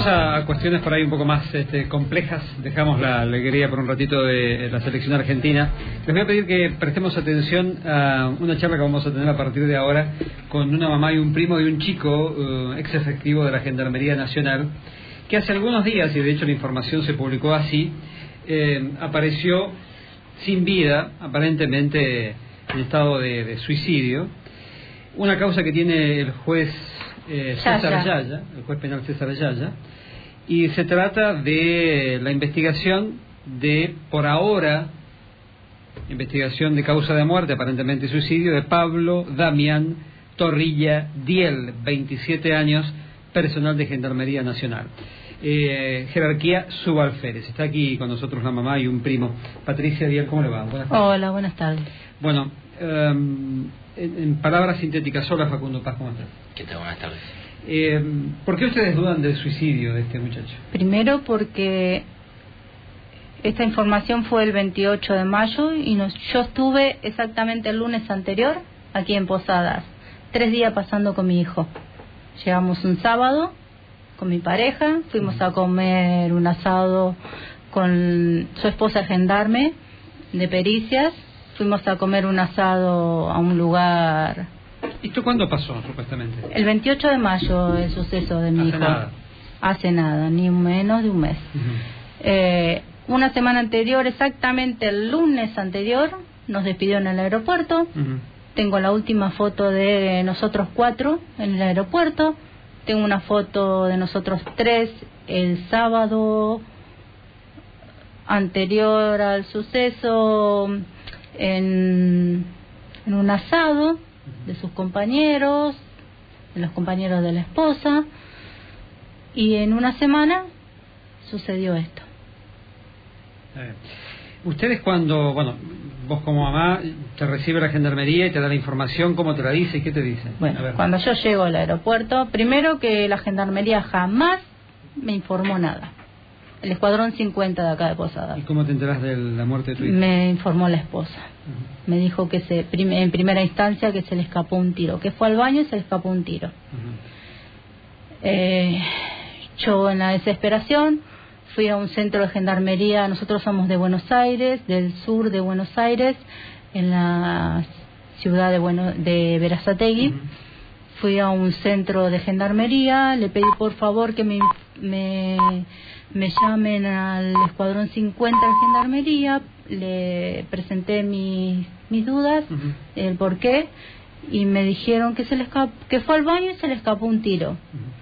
Vamos a cuestiones por ahí un poco más este, complejas. Dejamos la alegría por un ratito de la selección argentina. Les voy a pedir que prestemos atención a una charla que vamos a tener a partir de ahora con una mamá y un primo de un chico uh, ex efectivo de la Gendarmería Nacional que hace algunos días, y de hecho la información se publicó así, eh, apareció sin vida, aparentemente en estado de, suicidio. Una causa que tiene el juez eh, César Ayala, el juez penal César Ayala, y se trata de la investigación de, por ahora, investigación de causa de muerte, aparentemente suicidio, de Pablo Damián Torrilla Diel, 27 años, personal de Gendarmería Nacional. Eh, jerarquía subalférez. Está aquí con nosotros la mamá y un primo. Patricia Diel, ¿cómo le va? Buenas tardes. Hola, buenas tardes. Bueno, em, en, palabras sintéticas, hola Facundo Paz, ¿cómo estás? ¿Qué tal? Buenas tardes. Em, ¿Por qué ustedes dudan del suicidio de este muchacho? Primero porque esta información fue el 28 de mayo y yo estuve exactamente el lunes anterior aquí en Posadas, tres días pasando con mi hijo. Llegamos un sábado con mi pareja, fuimos a comer un asado con su esposa gendarme de pericias, fuimos a comer un asado a un lugar. ¿Y esto cuándo pasó, supuestamente? El 28 de mayo, el suceso de mi hijo. Hace nada, ni menos de un mes. eh, una semana anterior, exactamente el lunes anterior, nos despidió en el aeropuerto. Tengo la última foto de nosotros cuatro en el aeropuerto tengo una foto de nosotros tres el sábado anterior al suceso en, en un asado de sus compañeros, de los compañeros de la esposa, y en una semana sucedió esto. Ustedes cuando, bueno, vos como mamá te recibe la gendarmería y te da la información, ¿cómo te la dice y qué te dice? Bueno, cuando yo llego al aeropuerto, primero que la gendarmería jamás me informó nada. El escuadrón 50 de acá de Posada. ¿Y cómo te enteras de la muerte de tu hijo? Me informó la esposa. Me dijo que se, en primera instancia que se le escapó un tiro, que fue al baño y se le escapó un tiro. eh, yo en la desesperación fui a un centro de gendarmería, nosotros somos de Buenos Aires, del sur de Buenos Aires, en la ciudad de, bueno, de Verazategui. Fui a un centro de gendarmería, le pedí por favor que me, me, llamen al escuadrón 50 de gendarmería, le presenté mis, mis dudas, el por qué, y me dijeron que se le que fue al baño y se le escapó un tiro.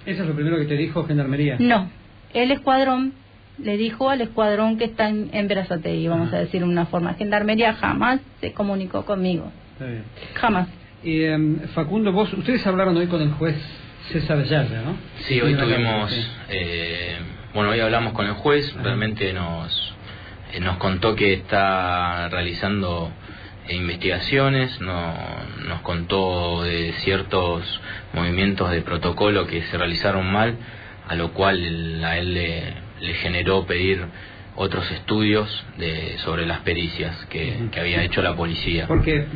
¿Eso es lo primero que te dijo gendarmería? No, el escuadrón le dijo al escuadrón que está en, en vamos a decir de una forma. Gendarmería jamás se comunicó conmigo. Jamás. Em, Facundo, vos, ustedes hablaron hoy con el juez César Yaya, ¿no? Sí, hoy tuvimos, eh, bueno, hoy hablamos con el juez, realmente nos, eh, nos contó que está realizando investigaciones, no, nos contó de ciertos movimientos de protocolo que se realizaron mal, a lo cual a él le le generó pedir otros estudios de, sobre las pericias que, que, había hecho la policía. Porque eh,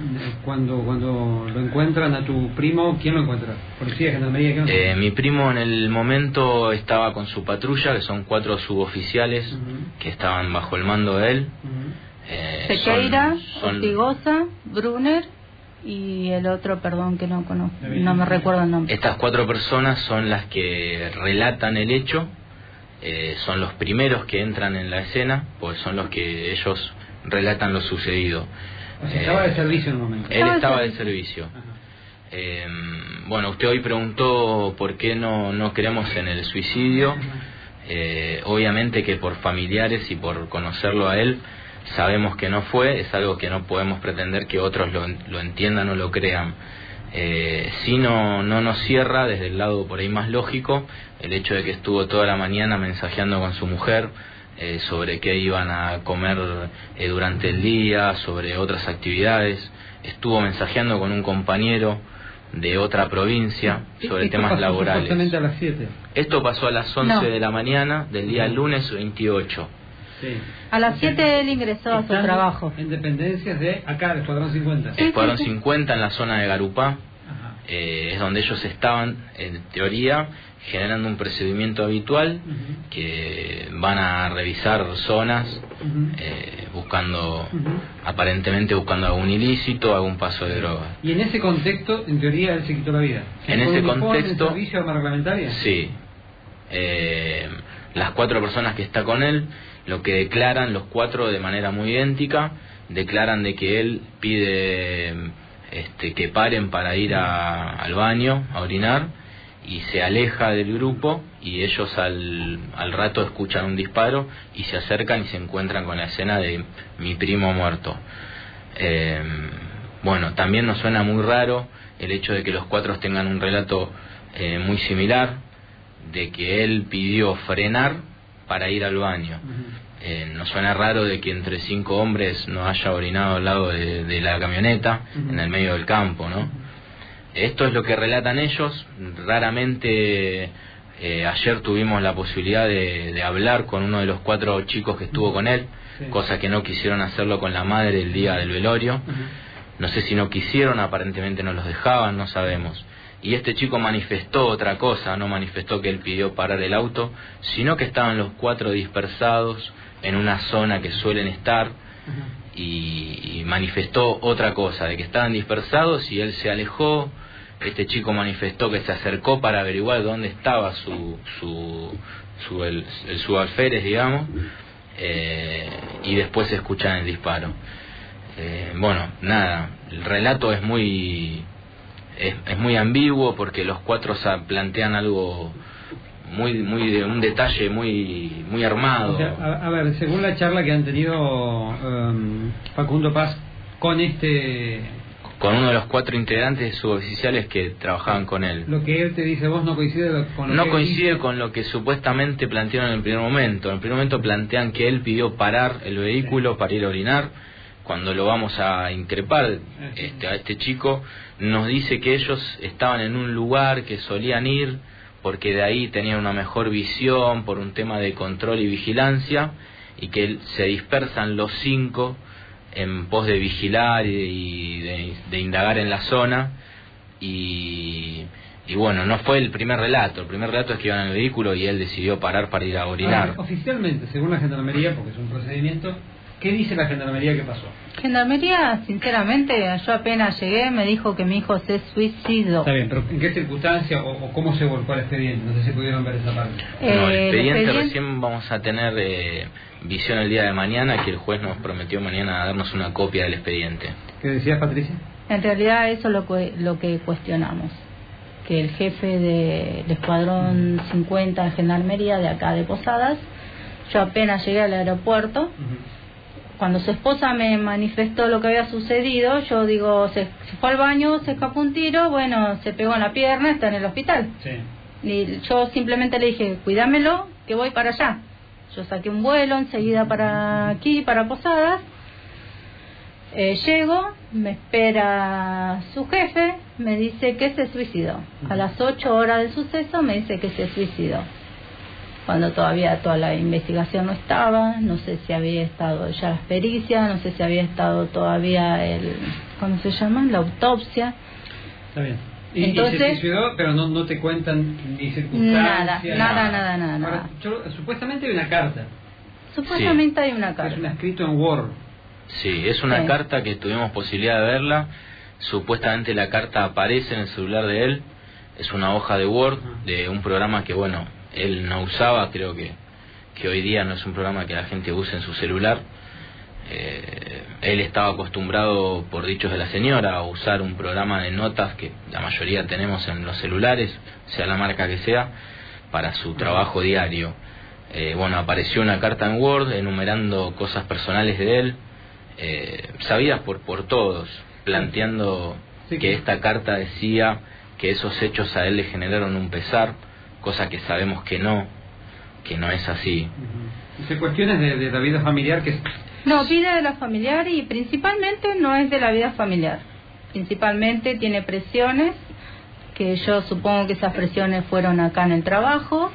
cuando cuando lo encuentran a tu primo, ¿quién lo encuentra? ¿Policía, gendarmería? Eh, mi primo en el momento estaba con su patrulla, que son cuatro suboficiales que estaban bajo el mando de él. eh, Sequeira, Ortigosa, Brunner y el otro, perdón, que no conozco, no me recuerdo el nombre. Estas cuatro personas son las que relatan el hecho eh, son los primeros que entran en la escena, pues son los que ellos relatan lo sucedido. estaba de eh, servicio en un momento. Él estaba de servicio. Eh, bueno, usted hoy preguntó por qué no, no creemos en el suicidio. obviamente que por familiares y por conocerlo a él, sabemos que no fue, es algo que no podemos pretender que otros lo, lo entiendan o lo crean. Eh, si no, no nos cierra desde el lado por ahí más lógico el hecho de que estuvo toda la mañana mensajeando con su mujer eh, sobre qué iban a comer eh, durante el día, sobre otras actividades, estuvo mensajeando con un compañero de otra provincia sobre temas laborales. A las 7. Esto pasó a las 11 de la mañana del día lunes 28. A las 7 él ingresó a su trabajo. En dependencias de acá, del Escuadrón 50. Sí, Escuadrón 50 en la zona de Garupá. Eh, es donde ellos estaban, en teoría, generando un procedimiento habitual que van a revisar zonas eh, buscando aparentemente buscando algún ilícito algún paso de droga. Y en ese contexto en teoría él se quitó la vida. En ese contexto servicio arma reglamentaria sí. Eh, las cuatro personas que está con él lo que declaran los cuatro de manera muy idéntica declaran de que él pide este, que paren para ir al baño a orinar y se aleja del grupo y ellos al, al rato escuchan un disparo y se acercan y se encuentran con la escena de mi primo muerto. Eh, bueno, también nos suena muy raro el hecho de que los cuatro tengan un relato eh, muy similar, de que él pidió frenar para ir al baño. Eh, nos suena raro de que entre cinco hombres no haya orinado al lado de, la camioneta, en el medio del campo, ¿no? Esto es lo que relatan ellos. Raramente eh, ayer tuvimos la posibilidad de, hablar con uno de los cuatro chicos que estuvo con él, cosa que no quisieron hacerlo con la madre el día del velorio. No sé si no quisieron, aparentemente no los dejaban, no sabemos. Y este chico manifestó otra cosa, no manifestó que él pidió parar el auto, sino que estaban los cuatro dispersados en una zona que suelen estar y manifestó otra cosa, de que estaban dispersados y él se alejó, este chico manifestó que se acercó para averiguar dónde estaba su, su, su el, alférez, digamos, eh, y después se escuchan el disparo. Eh, bueno, nada, el relato es muy es, es, muy ambiguo porque los cuatro plantean algo muy muy de un detalle muy muy armado. a, ver, según la charla que han tenido um, Facundo Paz con este con uno de los cuatro integrantes suboficiales que trabajaban con él. Lo que él te dice vos no coincide con lo no coincide con lo que supuestamente plantearon en el primer momento. En el primer momento plantean que él pidió parar el vehículo para ir a orinar. Cuando lo vamos a increpar este, a este chico, nos dice que ellos estaban en un lugar que solían ir porque de ahí tenían una mejor visión por un tema de control y vigilancia y que se dispersan los cinco en pos de vigilar y de, indagar en la zona. Y, y, bueno, no fue el primer relato, el primer relato es que iban en el vehículo y él decidió parar para ir a orinar. oficialmente, según la gendarmería, porque es un procedimiento, ¿qué dice la gendarmería que pasó? Gendarmería, sinceramente, yo apenas llegué, me dijo que mi hijo se suicidó. Está bien, pero ¿en qué circunstancia o, cómo se volcó el expediente? No sé si pudieron ver esa parte. no, el expediente, recién vamos a tener... Eh, visión el día de mañana, que el juez nos prometió mañana darnos una copia del expediente. ¿Qué decías, Patricia? En realidad eso es lo que, lo que cuestionamos, que el jefe del escuadrón 50 de Gendarmería de acá de Posadas, yo apenas llegué al aeropuerto, cuando su esposa me manifestó lo que había sucedido, yo digo, se, fue al baño, se escapó un tiro, bueno, se pegó en la pierna, está en el hospital. Y yo simplemente le dije, cuídamelo, que voy para allá. Yo saqué un vuelo enseguida para aquí, para Posadas. Eh, llego, me espera su jefe, me dice que se suicidó. A las 8 horas del suceso me dice que se suicidó. Cuando todavía toda la investigación no estaba, no sé si había estado ya la pericia, no sé si había estado todavía el, ¿cómo se llama? La autopsia. Está bien. Y, Entonces, se suicidó, pero no, no te cuentan ni circunstancias. Nada, nada, nada, nada. supuestamente hay una carta. Supuestamente hay una carta. Es un escrito en Word. Sí, es una carta que tuvimos posibilidad de verla. Supuestamente la carta aparece en el celular de él. Es una hoja de Word de un programa que, bueno, él no usaba. Creo que, que hoy día no es un programa que la gente use en su celular eh, él estaba acostumbrado, por dichos de la señora, a usar un programa de notas que la mayoría tenemos en los celulares, sea la marca que sea, para su trabajo diario. Eh, bueno, apareció una carta en Word enumerando cosas personales de él, eh, sabidas por, por todos, planteando que esta carta decía que esos hechos a él le generaron un pesar, cosa que sabemos que no, que no es así. Se cuestiones de, de la vida familiar que no, vida de la familiar y principalmente no es de la vida familiar. Principalmente tiene presiones, que yo supongo que esas presiones fueron acá en el trabajo.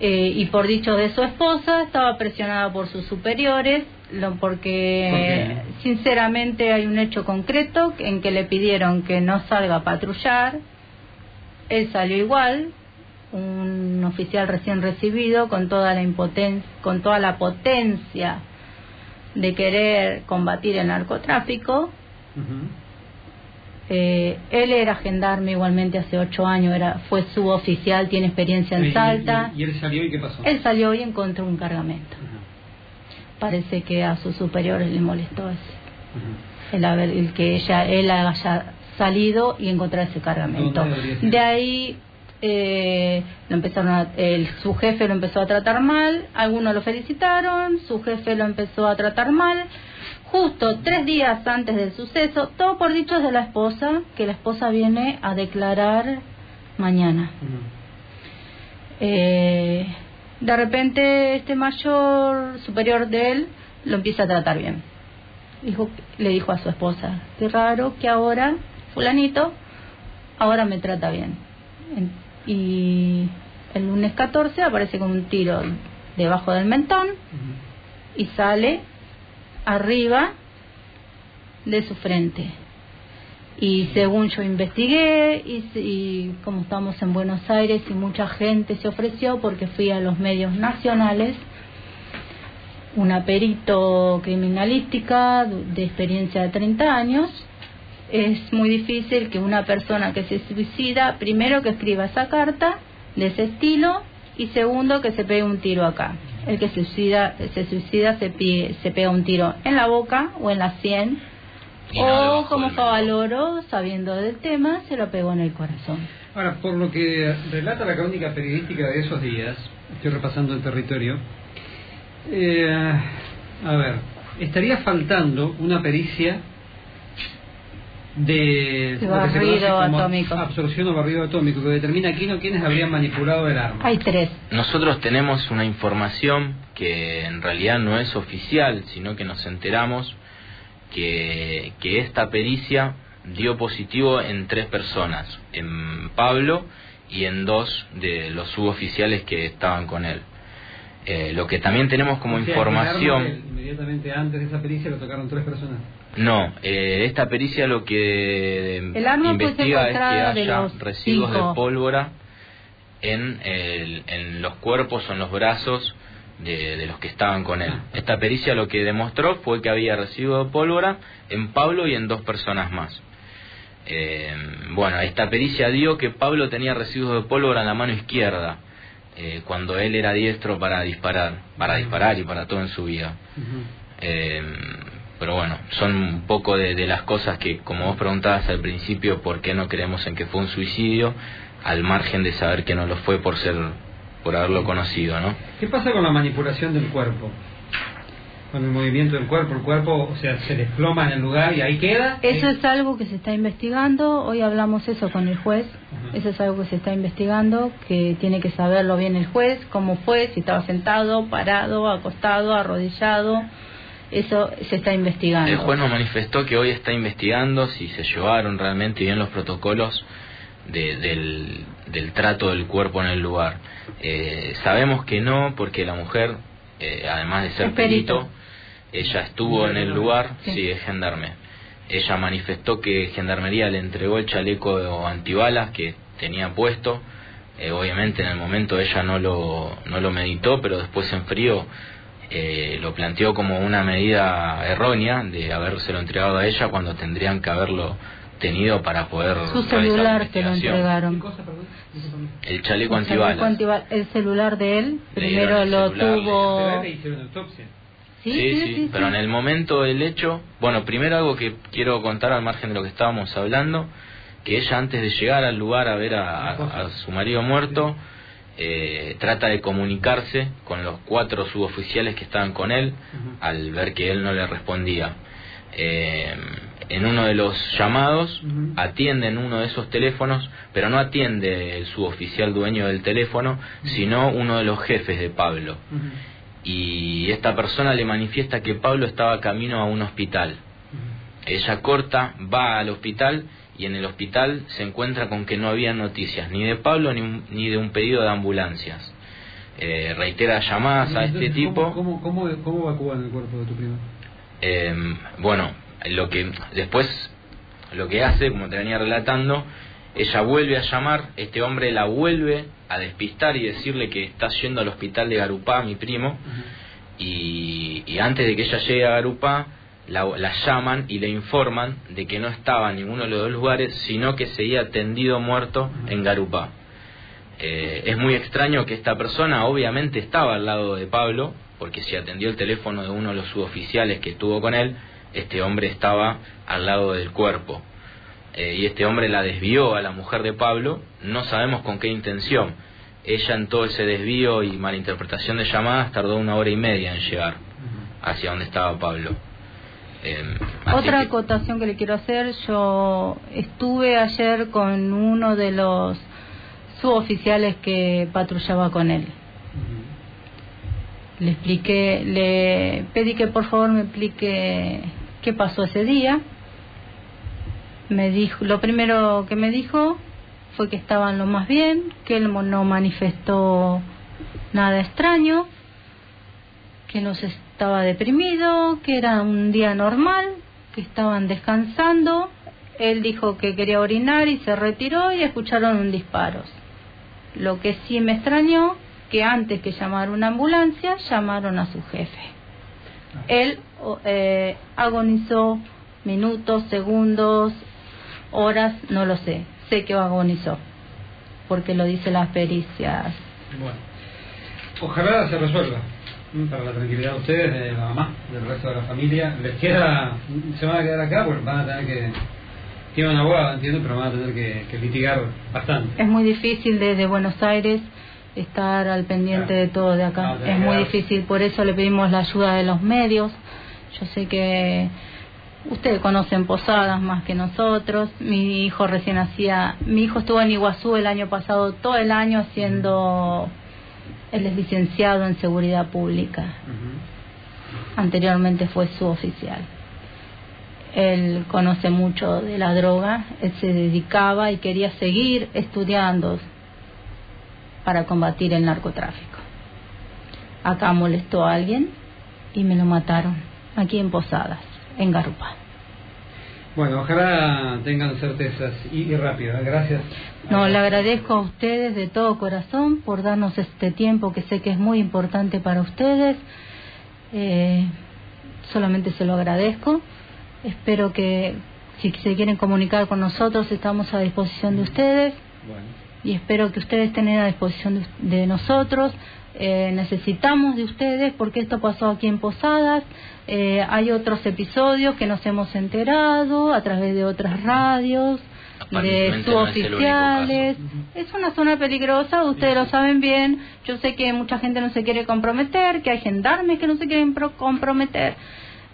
Eh, y por dicho de su esposa, estaba presionada por sus superiores, lo, porque sinceramente hay un hecho concreto en que le pidieron que no salga a patrullar. Él salió igual, un oficial recién recibido con toda la impotencia, con toda la potencia de querer combatir el narcotráfico. Eh, él era gendarme igualmente hace ocho años, era fue suboficial, tiene experiencia en Salta. ¿Y, él salió y qué pasó? Él salió y encontró un cargamento. Parece que a sus superiores le molestó el, el que ella, él haya salido y encontrar ese cargamento. De ahí eh, lo empezaron el, su jefe lo empezó a tratar mal, algunos lo felicitaron, su jefe lo empezó a tratar mal, justo tres días antes del suceso, todo por dichos de la esposa, que la esposa viene a declarar mañana. eh, de repente este mayor superior de él lo empieza a tratar bien. Dijo, le dijo a su esposa, qué raro que ahora, fulanito, ahora me trata bien. Y el lunes 14 aparece con un tiro debajo del mentón y sale arriba de su frente. Y según yo investigué, y, como estamos en Buenos Aires y mucha gente se ofreció porque fui a los medios nacionales, una perito criminalística de experiencia de 30 años, es muy difícil que una persona que se suicida, primero que escriba esa carta de ese estilo y segundo que se pegue un tiro acá. El que se suicida se, suicida se, se pega un tiro en la boca o en la sien o como Cabaloro, sabiendo del tema, se lo pegó en el corazón. Ahora, por lo que relata la crónica periodística de esos días, estoy repasando el territorio, eh, a ver, estaría faltando una pericia de, barrido atómico. absorción o barrido atómico, que determina quién o quiénes habrían manipulado el arma. Hay tres. Nosotros tenemos una información que en realidad no es oficial, sino que nos enteramos que, que esta pericia dio positivo en tres personas, en Pablo y en dos de los suboficiales que estaban con él. Eh, lo que también tenemos como información... inmediatamente antes de esa pericia lo tocaron tres personas. No, eh, esta pericia lo que investiga es que haya residuos de pólvora en, el, en los cuerpos o en los brazos de, los que estaban con él. Esta pericia lo que demostró fue que había residuos de pólvora en Pablo y en dos personas más. Eh, bueno, esta pericia dio que Pablo tenía residuos de pólvora en la mano izquierda, eh, cuando él era diestro para disparar, para disparar y para todo en su vida. eh, pero bueno, son un poco de, de, las cosas que, como vos preguntabas al principio, ¿por qué no creemos en que fue un suicidio? Al margen de saber que no lo fue por ser, por haberlo conocido, ¿no? ¿Qué pasa con la manipulación del cuerpo? Con el movimiento del cuerpo, el cuerpo, o sea, se desploma en el lugar y ahí queda. Eso es algo que se está investigando. Hoy hablamos eso con el juez. Eso es algo que se está investigando, que tiene que saberlo bien el juez, cómo fue, si estaba sentado, parado, acostado, arrodillado eso se está investigando. El juez nos manifestó que hoy está investigando si se llevaron realmente bien los protocolos de, del, del, trato del cuerpo en el lugar. Eh, sabemos que no, porque la mujer, eh, además de ser perito, ella estuvo en el lugar, sí. sí, es gendarme. Ella manifestó que Gendarmería le entregó el chaleco antibalas que tenía puesto. Eh, obviamente en el momento ella no lo, no lo meditó, pero después en frío eh, lo planteó como una medida errónea de habérselo entregado a ella cuando tendrían que haberlo tenido para poder su celular que lo entregaron. El chaleco antibalas. el celular de él primero lo tuvo. ¿Sí? Sí, sí, sí, pero en el momento del hecho, bueno, primero algo que quiero contar al margen de lo que estábamos hablando, que ella antes de llegar al lugar a ver a, a, a su marido muerto, eh, trata de comunicarse con los cuatro suboficiales que estaban con él uh -huh. al ver que él no le respondía. Eh, en uno de los llamados uh -huh. atienden uno de esos teléfonos, pero no atiende el suboficial dueño del teléfono, uh -huh. sino uno de los jefes de Pablo. Y esta persona le manifiesta que Pablo estaba camino a un hospital. Ella corta, va al hospital y en el hospital se encuentra con que no había noticias ni de Pablo ni, ni de un pedido de ambulancias. Eh, reitera llamadas a este tipo. ¿Cómo, cómo, cómo evacúan el cuerpo de tu prima? Eh, bueno, lo que después lo que hace, como te venía relatando, Ella vuelve a llamar, este hombre la vuelve a despistar y decirle que está yendo al hospital de Garupá, mi primo, y, antes de que ella llegue a Garupá, la, llaman y le informan de que no estaba en ninguno de los dos lugares, sino que seguía tendido muerto en Garupá. Eh, es muy extraño que esta persona obviamente estaba al lado de Pablo, porque si atendió el teléfono de uno de los suboficiales que estuvo con él, este hombre estaba al lado del cuerpo. Eh, y este hombre la desvió a la mujer de Pablo, no sabemos con qué intención. Ella en todo ese desvío y malinterpretación de llamadas tardó una hora y media en llegar hacia donde estaba Pablo. Em, Otra acotación que le quiero hacer, yo estuve ayer con uno de los suboficiales que patrullaba con él. Le expliqué, le pedí que por favor me explique qué pasó ese día. Me dijo, lo primero que me dijo fue que estaban lo más bien, que él no manifestó nada extraño, que no estaba deprimido, que era un día normal, que estaban descansando. Él dijo que quería orinar y se retiró y escucharon un disparo. Lo que sí me extrañó, que antes que llamar una ambulancia, llamaron a su jefe. Él eh, agonizó minutos, segundos, horas, no lo sé. Sé que agonizó, porque lo dice las pericias. Bueno, ojalá se resuelva para la tranquilidad de ustedes, de la mamá, del resto de la familia. Les queda, se van a quedar acá porque van a tener que tiene una entiendo, pero van a tener que, litigar bastante. Es muy difícil desde Buenos Aires estar al pendiente de todo de acá. es muy difícil, por eso le pedimos la ayuda de los medios. Yo sé que ustedes conocen Posadas más que nosotros. Mi hijo recién hacía, mi hijo estuvo en Iguazú el año pasado, todo el año haciendo, él es licenciado en seguridad pública. Anteriormente fue su oficial él conoce mucho de la droga, él se dedicaba y quería seguir estudiando para combatir el narcotráfico. Acá molestó a alguien y me lo mataron, aquí en Posadas, en Garupá. Bueno, ojalá tengan certezas y, rápido. ¿eh? Gracias. No, le agradezco a ustedes de todo corazón por darnos este tiempo que sé que es muy importante para ustedes. Eh, solamente se lo agradezco. Espero que si se quieren comunicar con nosotros estamos a disposición de ustedes y espero que ustedes estén a disposición de, nosotros. Eh, necesitamos de ustedes porque esto pasó aquí en Posadas. Eh, hay otros episodios que nos hemos enterado a través de otras radios, de suboficiales. Es, es una zona peligrosa, ustedes lo saben bien. Yo sé que mucha gente no se quiere comprometer, que hay gendarmes que no se quieren comprometer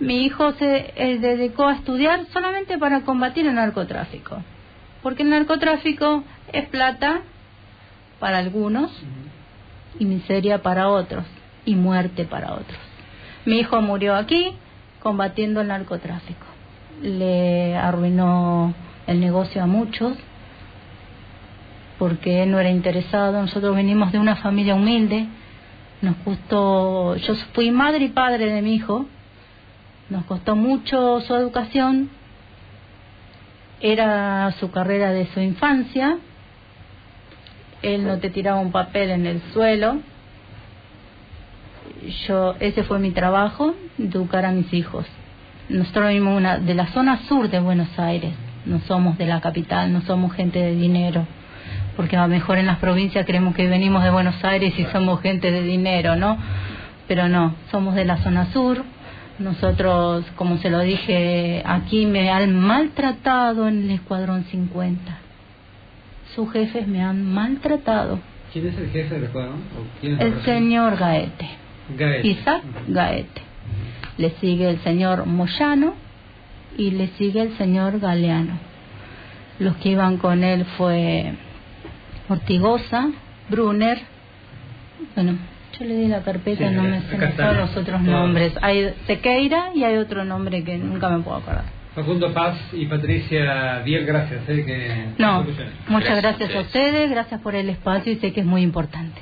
mi hijo se eh, dedicó a estudiar solamente para combatir el narcotráfico. Porque el narcotráfico es plata para algunos y miseria para otros y muerte para otros. Mi hijo murió aquí combatiendo el narcotráfico. Le arruinó el negocio a muchos porque él no era interesado. Nosotros venimos de una familia humilde. Nos gustó, yo fui madre y padre de mi hijo nos costó mucho su educación, era su carrera de su infancia, él no te tiraba un papel en el suelo, yo ese fue mi trabajo, educar a mis hijos. Nosotros venimos una, de la zona sur de Buenos Aires, no somos de la capital, no somos gente de dinero, porque a lo mejor en las provincias creemos que venimos de Buenos Aires y somos gente de dinero, ¿no? Pero no, somos de la zona sur, nosotros, como se lo dije aquí, me han maltratado en el Escuadrón 50. Sus jefes me han maltratado. ¿Quién es el jefe del escuadrón? el señor Gaete. Gaete. Isaac Gaete. Le sigue el señor Moyano y le sigue el señor Galeano. Los que iban con él fue Ortigosa, Brunner, bueno, yo le di la carpeta, no me sé los otros nombres. Hay Sequeira y hay otro nombre que nunca me puedo acordar. Facundo Paz y Patricia Diel, gracias. Eh, no, muchas gracias a ustedes, gracias por el espacio y sé que es muy importante.